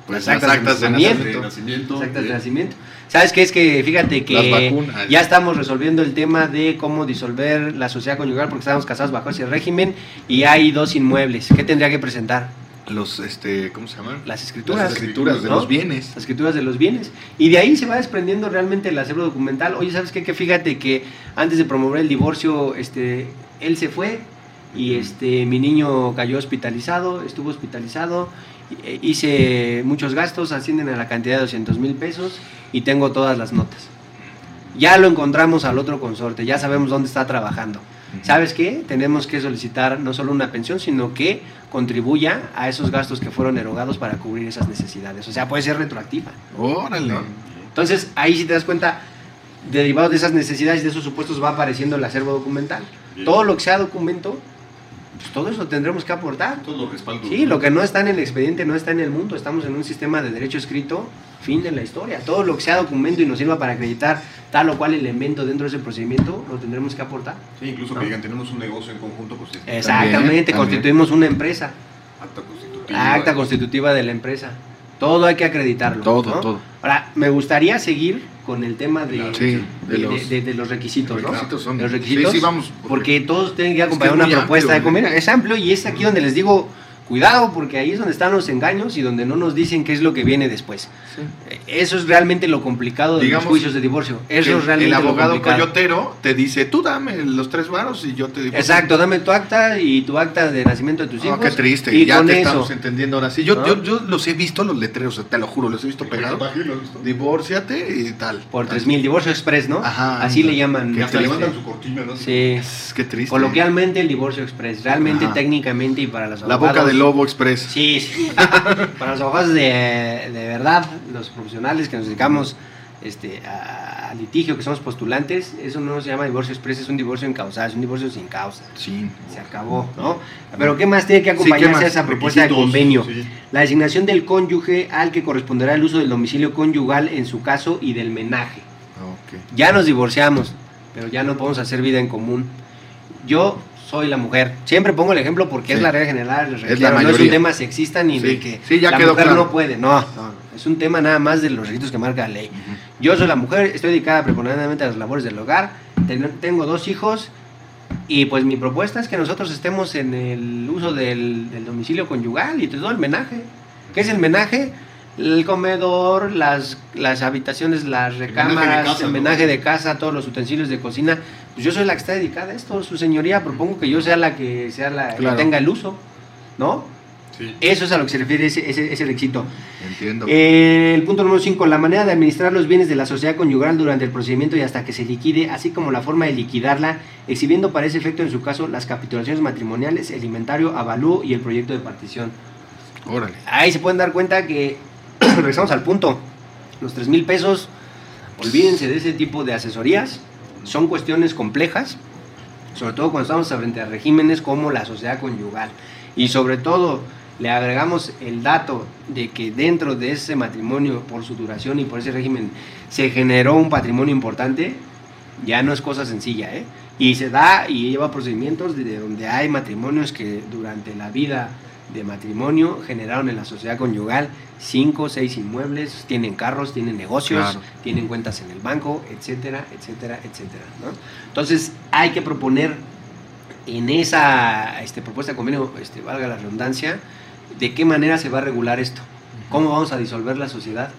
Pues las actas, de, nacimiento. Actas de nacimiento. ¿Sabes qué? Es que fíjate que ya estamos resolviendo el tema de cómo disolver la sociedad conyugal porque estamos casados bajo ese régimen y hay dos inmuebles. ¿Qué tendría que presentar? Los, este, ¿cómo se llaman? Las escrituras. Las escrituras de los bienes. Las escrituras de los bienes. Y de ahí se va desprendiendo realmente el acervo documental. Oye, ¿sabes qué? Que fíjate que antes de promover el divorcio, este, él se fue y este, mi niño cayó hospitalizado, estuvo hospitalizado eh, hice muchos gastos, ascienden a la cantidad de 200 mil pesos y tengo todas las notas. Ya lo encontramos al otro consorte, ya sabemos dónde está trabajando. ¿Sabes qué? Tenemos que solicitar no solo una pensión, sino que contribuya a esos gastos que fueron erogados para cubrir esas necesidades. O sea, puede ser retroactiva. Órale. Entonces, ahí si te das cuenta, derivado de esas necesidades, de esos supuestos, va apareciendo el acervo documental. Todo lo que sea documento pues todo eso tendremos que aportar. Todo lo respaldo. Sí, lo que no está en el expediente no está en el mundo. Estamos en un sistema de derecho escrito, fin de la historia. Todo lo que sea documento y nos sirva para acreditar tal o cual elemento dentro de ese procedimiento, lo tendremos que aportar. Sí, incluso que digan, tenemos un negocio en conjunto. Pues, Exactamente, constituimos una empresa. Acta constitutiva. Acta constitutiva de la empresa. Todo hay que acreditarlo. Todo, todo. Ahora, me gustaría seguir con el tema de, de, los, de, los, requisitos. Los requisitos son. Los requisitos. Sí, vamos. Porque todos tienen que acompañar una propuesta de comer. Es amplio y es aquí donde les digo Cuidado, porque ahí es donde están los engaños y donde no nos dicen qué es lo que viene después. Eso es realmente lo complicado de los juicios de divorcio. Eso es realmente El abogado coyotero te dice, tú dame los tres varos y yo te digo. Exacto, dame tu acta y tu acta de nacimiento de tus hijos. qué triste, y ya te estamos entendiendo ahora sí. Yo, yo, yo, los he visto, los letreros, te lo juro, los he visto pegados. Divórciate y tal. Por 3000, divorcio express, ¿no? Ajá. Así le llaman. Que hasta levantan su cortina, ¿no? Sí. Qué triste. Coloquialmente el divorcio express. Realmente, técnicamente y para los abogados. La boca del Lobo Express. Sí, sí. [laughs] Para los abogados de, de, verdad, los profesionales que nos dedicamos este, a, litigio, que somos postulantes, eso no se llama divorcio express, es un divorcio en causa, es un divorcio sin causa. Sí. Se acabó, ¿no? Pero ¿qué más tiene que acompañarse a esa propuesta de convenio? La designación del cónyuge al que corresponderá el uso del domicilio conyugal en su caso y del menaje. Okay. Ya nos divorciamos, pero ya no podemos hacer vida en común. Yo soy la mujer. Siempre pongo el ejemplo porque es la regla general. Es la no es un tema sexista ni Sí. de que Sí, ya la quedó mujer claro. no puede. No, no, es un tema nada más de los requisitos que marca la ley. Yo soy la mujer, estoy dedicada preponderantemente a las labores del hogar, ten- tengo dos hijos y pues mi propuesta es que nosotros estemos en el uso del, del domicilio conyugal y todo el menaje. ¿Qué es el menaje? El comedor, las, las habitaciones, las de recámaras, casa, el ¿no? menaje de casa, todos los utensilios de cocina. Pues yo soy la que está dedicada a esto, su señoría, propongo que yo sea la que sea la Claro. que tenga el uso, ¿no? Sí. Eso es a lo que se refiere ese, ese, ese requisito. Entiendo. Eh, el punto número 5, la manera de administrar los bienes de la sociedad conyugal durante el procedimiento y hasta que se liquide, así como la forma de liquidarla, exhibiendo para ese efecto en su caso las capitulaciones matrimoniales, el inventario, avalúo y el proyecto de partición. Órale. Ahí se pueden dar cuenta que [coughs] regresamos al punto. Los 3 mil pesos, olvídense de ese tipo de asesorías. Son cuestiones complejas, sobre todo cuando estamos frente a regímenes como la sociedad conyugal. Y sobre todo le agregamos el dato de que dentro de ese matrimonio, por su duración y por ese régimen, se generó un patrimonio importante, ya no es cosa sencilla, ¿eh? Y se da y lleva procedimientos de donde hay matrimonios que durante la vida de matrimonio generaron en la sociedad conyugal cinco, seis inmuebles, tienen carros, tienen negocios, Claro. tienen cuentas en el banco, etcétera, etcétera, etcétera. ¿no? Entonces hay que proponer en esa este, propuesta de convenio, este, valga la redundancia, de qué manera se va a regular esto, cómo vamos a disolver la sociedad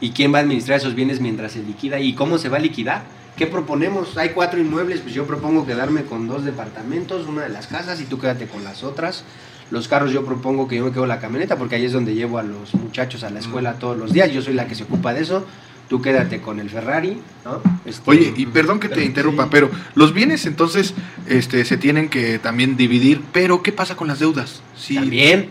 y quién va a administrar esos bienes mientras se liquida y cómo se va a liquidar. ¿Qué proponemos? Hay cuatro inmuebles, pues yo propongo quedarme con dos departamentos, una de las casas y tú quédate con las otras. Los carros yo propongo que yo me quedo en la camioneta porque ahí es donde llevo a los muchachos a la escuela todos los días, yo soy la que se ocupa de eso. Tú quédate con el Ferrari, ¿no? Este, Oye, y perdón que te interrumpa, pero los bienes entonces este, se tienen que también dividir, pero ¿qué pasa con las deudas? Sí, También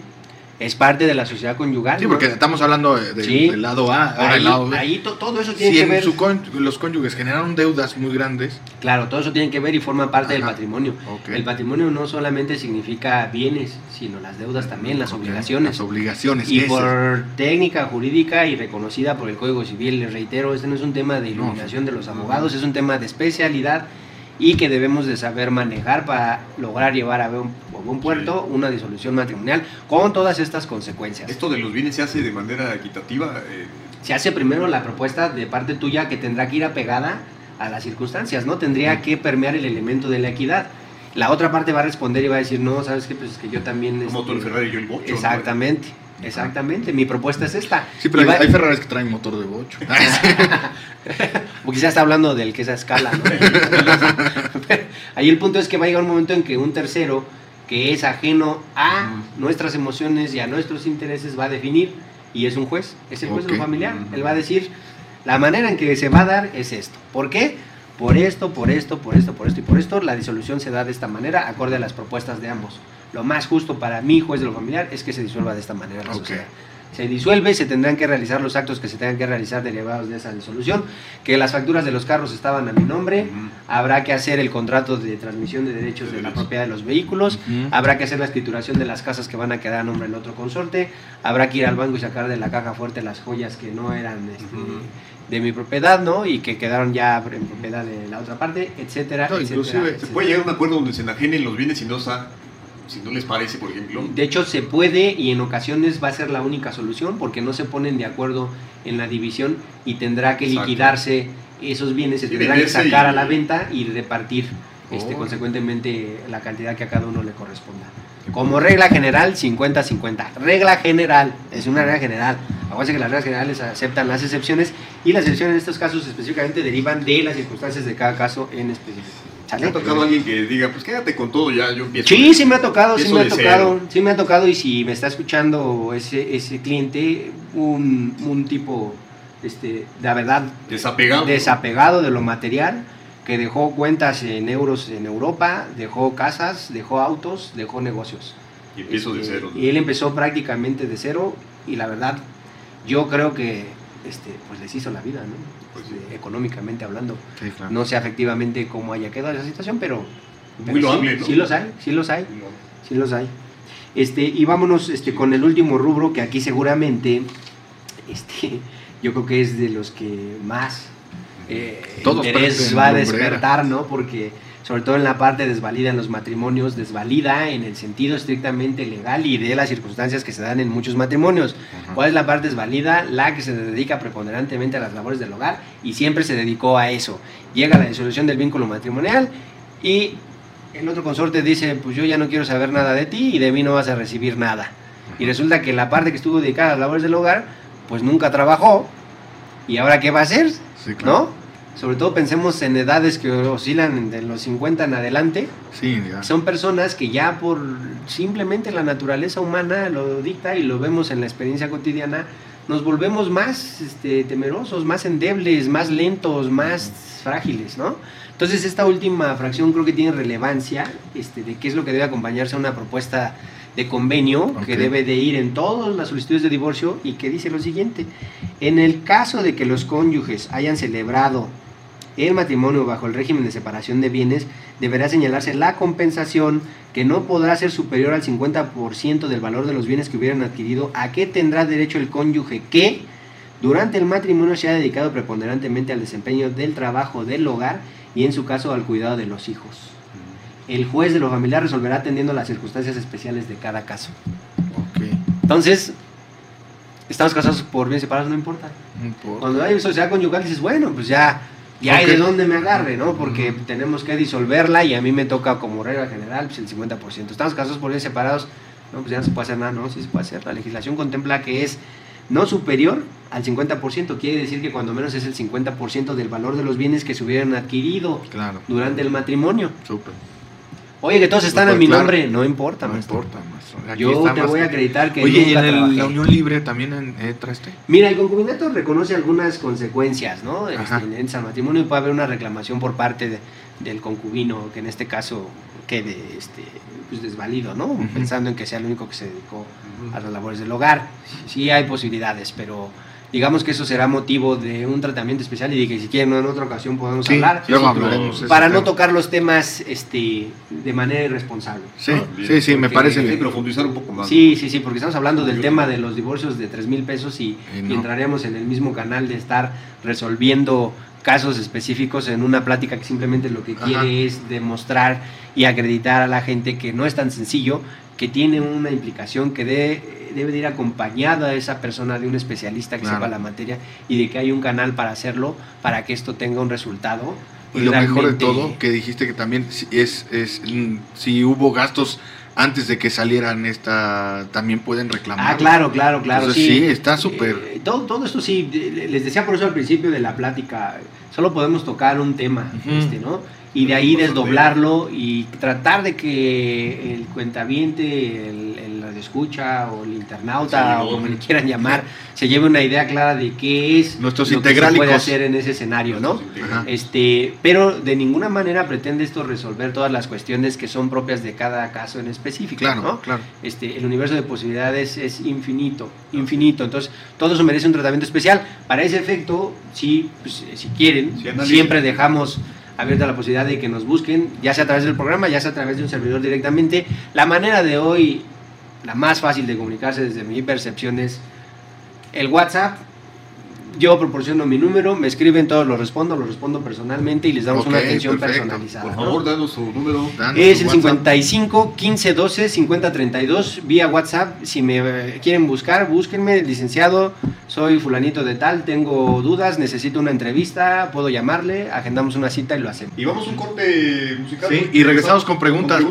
es parte de la sociedad conyugal. sí ¿no? porque estamos hablando de- de- Sí. del lado A, ahora ahí, el lado B. ahí to- todo eso tiene si que en ver. su con- los cónyuges generaron deudas muy grandes, Claro, todo eso tiene que ver y forma parte del patrimonio. El patrimonio no solamente significa bienes, sino las deudas también, las obligaciones. Las obligaciones. Y por técnica jurídica y reconocida por el Código Civil, les reitero, este no es un tema de iluminación de los abogados, es un tema de especialidad y que debemos de saber manejar para lograr llevar a a buen puerto una disolución matrimonial con todas estas consecuencias. Esto de los bienes se hace de manera equitativa. eh, Se hace primero la propuesta de parte tuya que tendrá que ir apegada a las circunstancias, ¿no? Tendría que permear el elemento de la equidad. La otra parte va a responder y va a decir, no, ¿sabes qué? Pues es que yo también... como tú el este, Ferrari y yo el Bocho. ¿no? Exactamente, exactamente. Mi propuesta es esta. Sí, pero Y va- hay, hay Ferraris que traen motor de bocho. [laughs] O quizás está hablando del que esa escala, ¿no? [laughs] [laughs] Ahí el punto es que va a llegar un momento en que un tercero que es ajeno a nuestras emociones y a nuestros intereses va a definir y es un juez, es el juez de lo familiar. Él va a decir, la manera en que se va a dar es esto. ¿Por qué? Por esto, por esto, por esto, por esto y por esto, la disolución se da de esta manera, acorde a las propuestas de ambos. Lo más justo para mí, juez de lo familiar, es que se disuelva de esta manera la sociedad. Se disuelve, se tendrán que realizar los actos que se tengan que realizar derivados de esa disolución, que las facturas de los carros estaban a mi nombre, habrá que hacer el contrato de transmisión de derechos De de la propiedad de los vehículos, habrá que hacer la escrituración de las casas que van a quedar a nombre del otro consorte, habrá que ir al banco y sacar de la caja fuerte las joyas que no eran este, de mi propiedad, ¿no? Y que quedaron ya en propiedad de la otra parte, etcétera, No, etcétera, inclusive, Se puede llegar a un acuerdo donde se enajenen los bienes si no, sa- si no les parece, por ejemplo. De hecho, se puede y en ocasiones va a ser la única solución porque no se ponen de acuerdo en la división y tendrá que Exacto. liquidarse esos bienes, se Y tendrán que sacar y- a la venta y repartir este, Oh. consecuentemente la cantidad que a cada uno le corresponda. Como regla general, 50-50. Regla general, es una regla general. Acuérdense que las reglas generales aceptan las excepciones y las excepciones en estos casos específicamente derivan de las circunstancias de cada caso en específico. ¿Te ha tocado alguien que diga, pues quédate con todo, ya yo empiezo? Sí, sí me ha tocado, sí me ha tocado, cero. sí me ha tocado y si me está escuchando ese, ese cliente, un, un tipo, este, de verdad, Desapegado. desapegado de lo material, que dejó cuentas en euros en Europa, dejó casas, dejó autos, dejó negocios. Y empiezo de Este, cero. Y él empezó prácticamente de cero y la verdad, yo creo que este, pues les hizo la vida, ¿no? Pues sí. Este, económicamente hablando. Sí, claro. No sé efectivamente cómo haya quedado esa situación, pero... pero Muy sí. Sí los hay, sí los hay. Sí los hay. Este, y vámonos este, con el último rubro que aquí seguramente este, yo creo que es de los que más eh, Todos interés parecen va a despertar, ¿no? Porque sobre todo en la parte desvalida en los matrimonios, desvalida en el sentido estrictamente legal y de las circunstancias que se dan en muchos matrimonios. ¿Cuál es la parte desvalida? La que se dedica preponderantemente a las labores del hogar y siempre se dedicó a eso. Llega la disolución del vínculo matrimonial y el otro consorte dice, pues yo ya no quiero saber nada de ti y de mí no vas a recibir nada. Y resulta que la parte que estuvo dedicada a las labores del hogar, pues nunca trabajó. ¿Y ahora qué va a hacer? Sí, claro. ¿No? Sobre todo pensemos en edades que oscilan de los 50 en adelante. Sí, ya. Son personas que ya por simplemente la naturaleza humana lo dicta y lo vemos en la experiencia cotidiana, nos volvemos más este, temerosos, más endebles, más lentos, más frágiles, ¿no? Entonces esta última fracción creo que tiene relevancia este, de qué es lo que debe acompañarse a una propuesta de convenio que debe de ir en todas las solicitudes de divorcio y que dice lo siguiente, en el caso de que los cónyuges hayan celebrado el matrimonio bajo el régimen de separación de bienes, deberá señalarse la compensación que no podrá ser superior al 50% del valor de los bienes que hubieran adquirido, a qué tendrá derecho el cónyuge que durante el matrimonio se ha dedicado preponderantemente al desempeño del trabajo del hogar y en su caso al cuidado de los hijos. El juez de lo familiar resolverá atendiendo las circunstancias especiales de cada caso. Ok. Entonces, estamos casados por bienes separados, no importa. No importa. Cuando hay sociedad conyugal dices, bueno, pues ya, ya hay de dónde me agarre, ¿no? Porque tenemos que disolverla y a mí me toca como regla general pues el 50%. Estamos casados por bienes separados, no, pues ya no se puede hacer nada, no, sí se puede hacer. La legislación contempla que es no superior al 50%, quiere decir que cuando menos es el 50% del valor de los bienes que se hubieran adquirido Claro. durante el matrimonio. Súper. Oye, que todos están a Súper mi claro. nombre, no importa, No maestro. importa, maestro. Aquí Yo está te voy a acreditar que Oye, ¿y nunca en el- la unión libre también en- entra este? Mira, el concubinato reconoce algunas consecuencias, ¿no? Este, Ajá. en el matrimonio puede haber una reclamación por parte de- del concubino, que en este caso quede este, pues, desvalido, ¿no? Pensando en que sea el único que se dedicó a las labores del hogar. Sí hay posibilidades, pero digamos que eso será motivo de un tratamiento especial y de que si quieren en otra ocasión podemos Sí, hablar. luego otro- Para no tema. tocar los temas este, de manera irresponsable. Sí, Ah, sí, sí, me parece bien. profundizar un poco más. Sí, sí, sí, porque estamos hablando del tema de los divorcios de 3 mil pesos y, Y y no. entraríamos en el mismo canal de estar resolviendo casos específicos en una plática que simplemente lo que Ajá. quiere es demostrar y acreditar a la gente que no es tan sencillo, que tiene una implicación que de- debe de ir acompañada a esa persona de un especialista que Claro. sepa la materia y de que hay un canal para hacerlo, para que esto tenga un resultado. Y lo mejor de todo, que dijiste que también es, es mm, si hubo gastos antes de que salieran esta, también pueden reclamar. Ah, claro, claro, claro. Entonces, sí, sí, está súper. Eh, todo, todo esto sí, de- les decía por eso al principio de la plática, solo podemos tocar un tema, este, ¿no? Y de ahí desdoblarlo y tratar de que el cuentaviente, el, el escucha o el internauta Sí, o como le [laughs] quieran llamar, se lleve una idea clara de qué es Nuestros lo que se puede hacer en ese escenario, ¿no? Este, pero de ninguna manera pretende esto resolver todas las cuestiones que son propias de cada caso en específico, Claro, ¿no? claro. este, el universo de posibilidades es infinito, infinito. Entonces, todo eso merece un tratamiento especial. Para ese efecto, sí, pues, eh, si quieren, siempre dejamos abierta la posibilidad de que nos busquen, ya sea a través del programa, ya sea a través de un servidor directamente. La manera de hoy, la más fácil de comunicarse desde mi percepción es el WhatsApp. Yo proporciono mi número, me escriben, todos lo respondo, lo respondo personalmente y les damos una atención perfecto. personalizada. Por ¿no? favor, danos su número. Danos Es su el WhatsApp. 55 15 12 50 32 vía WhatsApp. Si me eh, quieren buscar, búsquenme, licenciado. Soy fulanito de tal, tengo dudas, necesito una entrevista, puedo llamarle, agendamos una cita y lo hacemos. Y vamos a un corte musical. Sí, y regresamos con preguntas.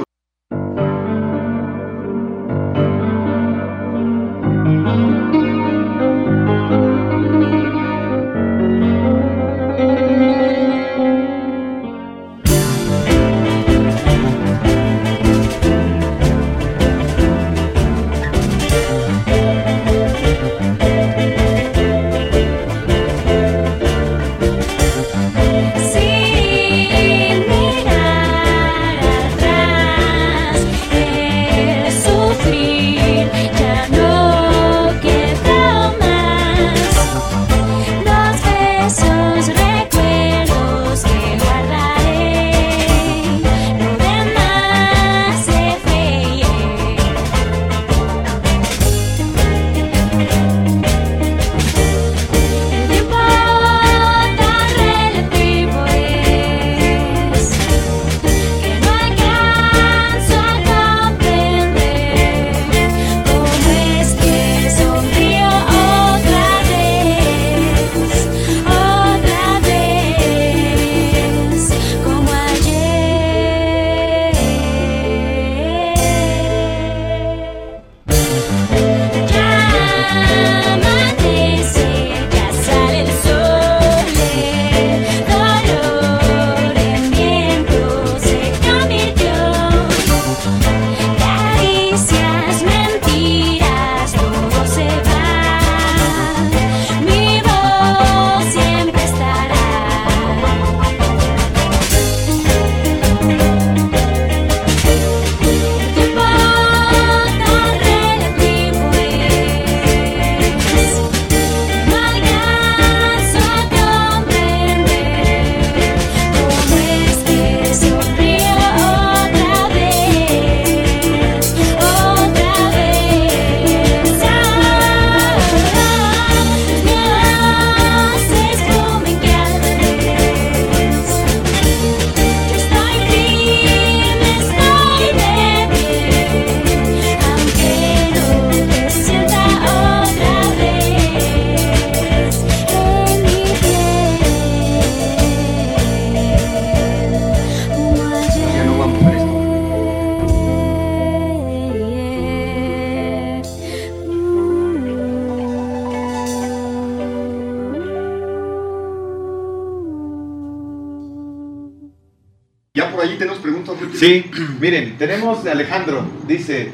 De Alejandro, dice,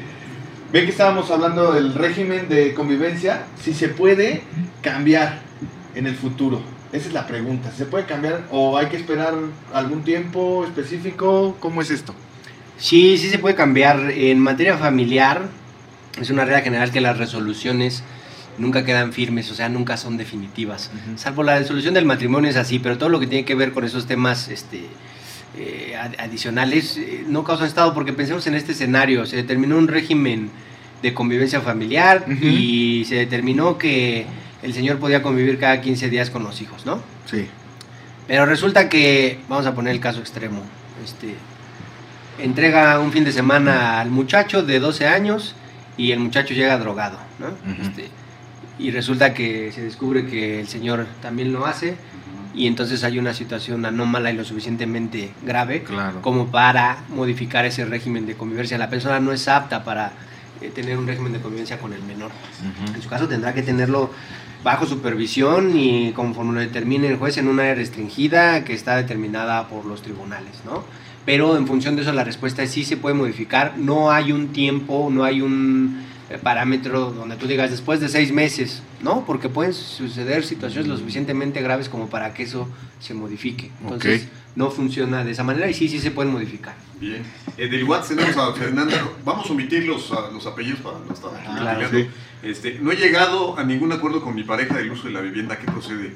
ven que estábamos hablando del régimen de convivencia, si se puede cambiar en el futuro. Esa es la pregunta, ¿se puede cambiar o hay que esperar algún tiempo específico? ¿Cómo es esto? Sí, sí se puede cambiar. En materia familiar, es una regla general que las resoluciones nunca quedan firmes, o sea, nunca son definitivas. Salvo la resolución del matrimonio es así, pero todo lo que tiene que ver con esos temas este, eh, ad- adicionales eh, no causan estado, porque pensemos en este escenario, se determinó un régimen de convivencia familiar y se determinó que el señor podía convivir cada 15 días con los hijos, ¿no? Sí. Pero resulta que, vamos a poner el caso extremo, este, entrega un fin de semana al muchacho de 12 años y el muchacho llega drogado, ¿no? Este, y resulta que se descubre que el señor también lo hace y entonces hay una situación anómala y lo suficientemente grave Claro. como para modificar ese régimen de convivencia. La persona no es apta para eh, tener un régimen de convivencia con el menor. En su caso tendrá que tenerlo bajo supervisión y conforme lo determine el juez en un área restringida que está determinada por los tribunales, ¿no? Pero en función de eso la respuesta es sí se puede modificar, no hay un tiempo, no hay un parámetro donde tú digas después de seis meses, ¿no? Porque pueden suceder situaciones lo suficientemente graves como para que eso se modifique. Entonces no funciona de esa manera y sí, sí se pueden modificar. Bien. Eh, del WhatsApp tenemos a Fernanda. Vamos a omitir los, a- los apellidos para no estar aquí Claro. Este, no he llegado a ningún acuerdo con mi pareja del uso de la vivienda. ¿Qué procede?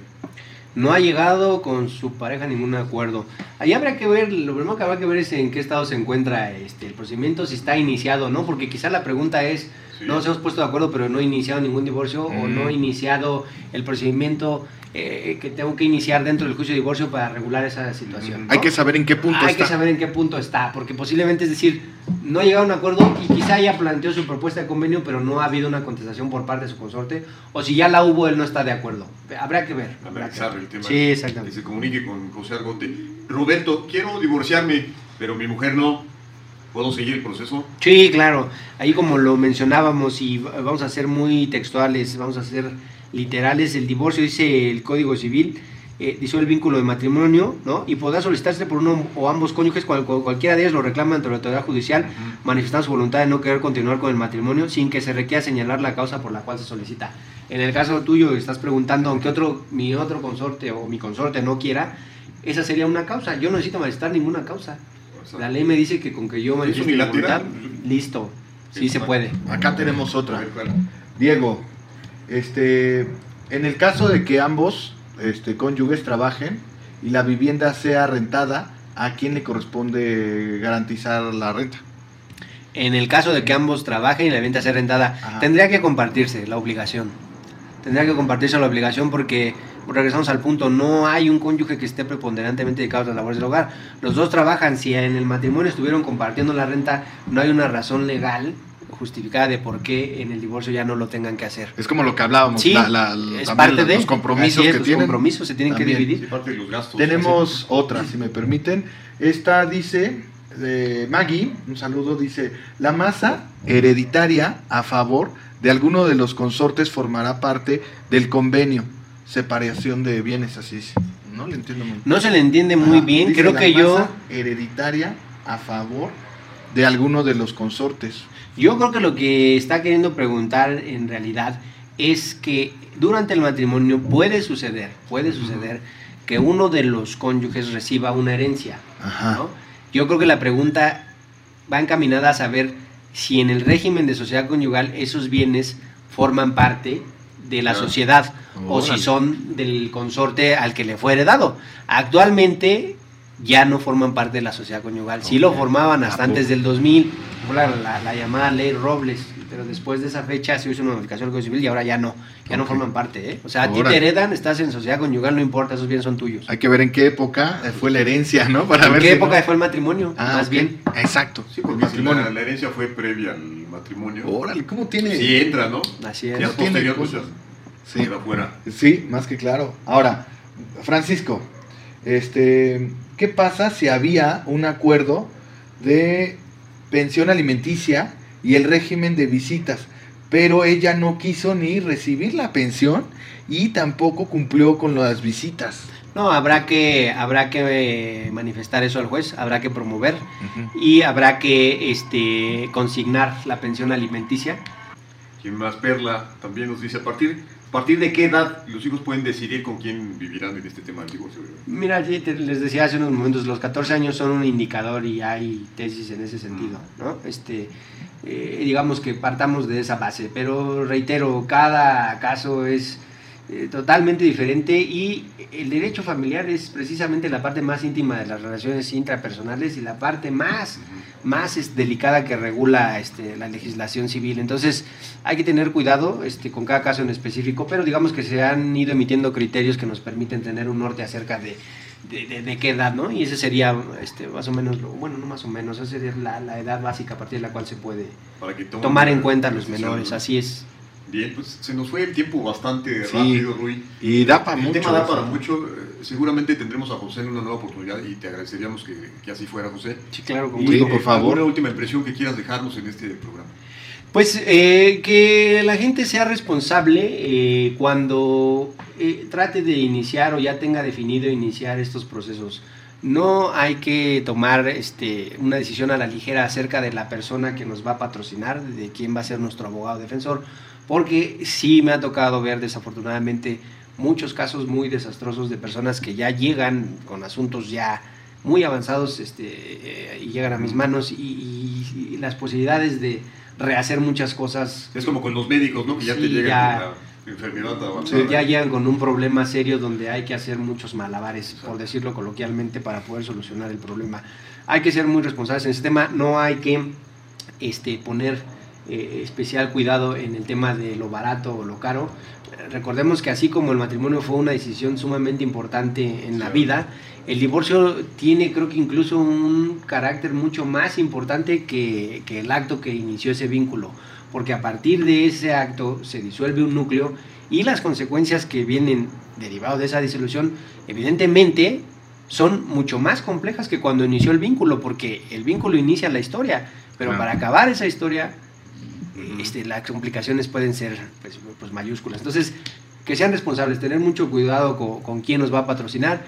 No ha llegado con su pareja a ningún acuerdo. Ahí habrá que ver, lo primero que habrá que ver es en qué estado se encuentra este, el procedimiento, si está iniciado o no, porque quizá la pregunta es, Sí. no nos hemos puesto de acuerdo, pero no he iniciado ningún divorcio o no he iniciado el procedimiento eh, que tengo que iniciar dentro del juicio de divorcio para regular esa situación. ¿no? Hay que saber en qué punto Hay está. que saber en qué punto está, porque posiblemente es decir, no ha llegado a un acuerdo y quizá ya planteó su propuesta de convenio, pero no ha habido una contestación por parte de su consorte, o si ya la hubo, él no está de acuerdo. Habrá que ver. habrá que ver. el tema. Sí, Que exactamente. se comunique con José Argote. Roberto, quiero divorciarme, pero mi mujer no. ¿Puedo seguir el proceso? Sí, claro. Ahí como lo mencionábamos y va- vamos a ser muy textuales, vamos a ser literales, el divorcio dice el Código Civil, eh, disuelve el vínculo de matrimonio, ¿no? Y podrá solicitarse por uno o ambos cónyuges, cual- cual- cualquiera de ellos lo reclama ante la autoridad judicial, manifestando su voluntad de no querer continuar con el matrimonio sin que se requiera señalar la causa por la cual se solicita. En el caso tuyo, estás preguntando, aunque otro, mi otro consorte o mi consorte no quiera, esa sería una causa. Yo no necesito manifestar ninguna causa. La ley me dice que con que yo manifieste mi voluntad, listo. Sí Sí, se puede. Acá tenemos otra. Diego, este, en el caso de que ambos este, cónyuges trabajen y la vivienda sea rentada, ¿a quién le corresponde garantizar la renta? En el caso de que ambos trabajen y la venta sea rentada, Ajá. tendría que compartirse la obligación. Tendría que compartirse la obligación porque, regresamos al punto, no hay un cónyuge que esté preponderantemente dedicado a las labores del hogar. Los dos trabajan, si en el matrimonio estuvieron compartiendo la renta, no hay una razón legal justificada de por qué en el divorcio ya no lo tengan que hacer. Es como lo que hablábamos, Sí, la- la- es parte los, de los compromisos es, que los tienen. compromisos se tienen También. que dividir. parte de los gastos. Tenemos otra, si me permiten. Esta dice, de Maggie, un saludo, dice, la masa hereditaria a favor de alguno de los consortes formará parte del convenio, separación de bienes, así dice. No le entiendo muy bien. No se le entiende muy Ajá, bien, dice creo la que yo... hereditaria a favor de alguno de los consortes. Yo creo que lo que está queriendo preguntar en realidad es que durante el matrimonio puede suceder, puede suceder que uno de los cónyuges reciba una herencia. Ajá. ¿no? Yo creo que la pregunta va encaminada a saber si en el régimen de sociedad conyugal esos bienes forman parte de la sociedad o si son del consorte al que le fue heredado. Actualmente ya no forman parte de la sociedad conyugal. Sí lo formaban ¿A hasta antes del 2000, fue la, la- la llamada ley Robles, pero después de esa fecha se hizo una modificación del Código Civil y ahora ya no, ya no forman parte. ¿eh? O sea, a ti te heredan, estás en sociedad conyugal, no importa, esos bienes son tuyos. Hay que ver en qué época eh, fue la herencia, ¿no? Para ¿En ver qué si época no- fue el matrimonio? Ah, Más bien. Exacto. Sí, porque si matrimonio. la, la herencia fue previa al matrimonio. Órale, ¿cómo tiene? Sí entra, ¿no? Así es. es No tiene posterior, pues cosas. ya Sí. queda fuera. Sí, más que claro. Ahora, Francisco, este, ¿qué pasa si había un acuerdo de pensión alimenticia y el régimen de visitas, pero ella no quiso ni recibir la pensión y tampoco cumplió con las visitas. No, habrá que, habrá que eh, manifestar eso al juez, habrá que promover y habrá que este, consignar la pensión alimenticia. Quien más Perla también nos dice a partir, a partir de qué edad los hijos pueden decidir con quién vivirán en este tema del divorcio. Mira, les decía hace unos momentos, los 14 años son un indicador y hay tesis en ese sentido, ¿no? Este, eh, digamos que partamos de esa base, pero reitero, cada caso es eh, totalmente diferente y el derecho familiar es precisamente la parte más íntima de las relaciones intrapersonales y la parte más, más es, delicada que regula este, la legislación civil. Entonces hay que tener cuidado este, con cada caso en específico, pero digamos que se han ido emitiendo criterios que nos permiten tener un norte acerca de, de, qué edad, ¿no? Y ese sería este, más o menos, lo, bueno, no más o menos, esa sería la, la edad básica a partir de la cual se puede tomar en cuenta los menores, así es. Bien, pues se nos fue el tiempo bastante rápido, Rui. Y da para mucho. El tema da para mucho. Eh, seguramente tendremos a José en una nueva oportunidad y te agradeceríamos que, así fuera, José. Sí, claro, con gusto, por favor. Una última impresión que quieras dejarnos en este programa. Pues eh, que la gente sea responsable eh, cuando trate de iniciar o ya tenga definido iniciar estos procesos. No hay que tomar este, una decisión a la ligera acerca de la persona que nos va a patrocinar, de quién va a ser nuestro abogado defensor porque sí me ha tocado ver desafortunadamente muchos casos muy desastrosos de personas que ya llegan con asuntos ya muy avanzados este, eh, y llegan a mis manos y, las posibilidades de rehacer muchas cosas. Es como con los médicos, ¿no? Que ya te llegan con la enfermedad avanzada. ya llegan con un problema serio donde hay que hacer muchos malabares, por decirlo coloquialmente, para poder solucionar el problema. Hay que ser muy responsables en ese tema, no hay que este, poner eh, especial cuidado en el tema de lo barato o lo caro. Recordemos que así como el matrimonio fue una decisión sumamente importante en la vida, el divorcio tiene creo que incluso un carácter mucho más importante que, que el acto que inició ese vínculo, porque a partir de ese acto se disuelve un núcleo y las consecuencias que vienen derivados de esa disolución, evidentemente son mucho más complejas que cuando inició el vínculo, porque el vínculo inicia la historia, pero para acabar esa historia este, las complicaciones pueden ser pues, pues, mayúsculas. Entonces, que sean responsables, tener mucho cuidado con, quién nos va a patrocinar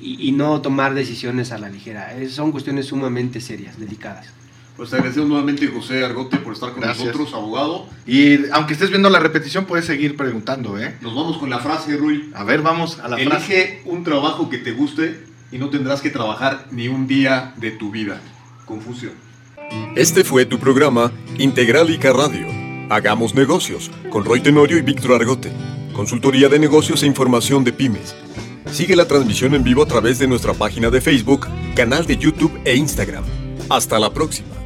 y, no tomar decisiones a la ligera. son cuestiones sumamente serias, delicadas. Pues te agradecemos nuevamente, José Argote, por estar con nosotros, abogado. Y aunque estés viendo la repetición, puedes seguir preguntando, ¿eh? Nos vamos con la frase, Rui. A ver, vamos a la Elige frase. Elige un trabajo que te guste y no tendrás que trabajar ni un día de tu vida. Confusión. Este fue tu programa Integralica Radio. Hagamos negocios con Roy Tenorio y Víctor Argote. Consultoría de negocios e información de pymes. Sigue la transmisión en vivo a través de nuestra página de Facebook, canal de YouTube e Instagram. Hasta la próxima.